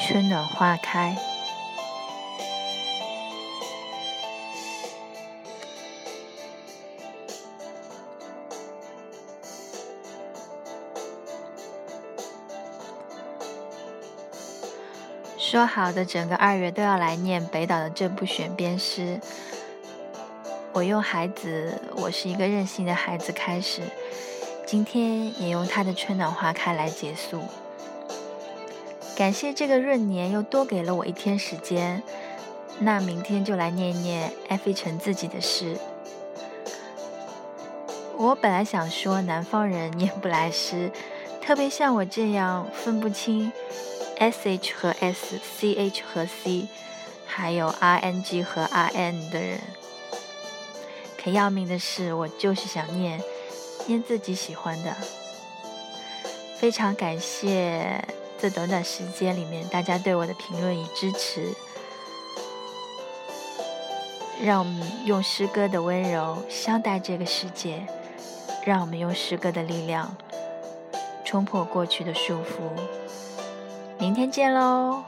春暖花开。说好的整个二月都要来念北岛的这部选编诗，我用孩子，我是一个任性的孩子开始，今天也用他的春暖花开来结束。感谢这个闰年又多给了我一天时间，那明天就来念一念艾菲城自己的诗。我本来想说南方人念不来诗，特别像我这样分不清。S H 和 S，C H 和 C，还有 R N G 和 R N 的人，可要命的是，我就是想念，念自己喜欢的。非常感谢这短短时间里面大家对我的评论与支持，让我们用诗歌的温柔相待这个世界，让我们用诗歌的力量冲破过去的束缚。明天见喽。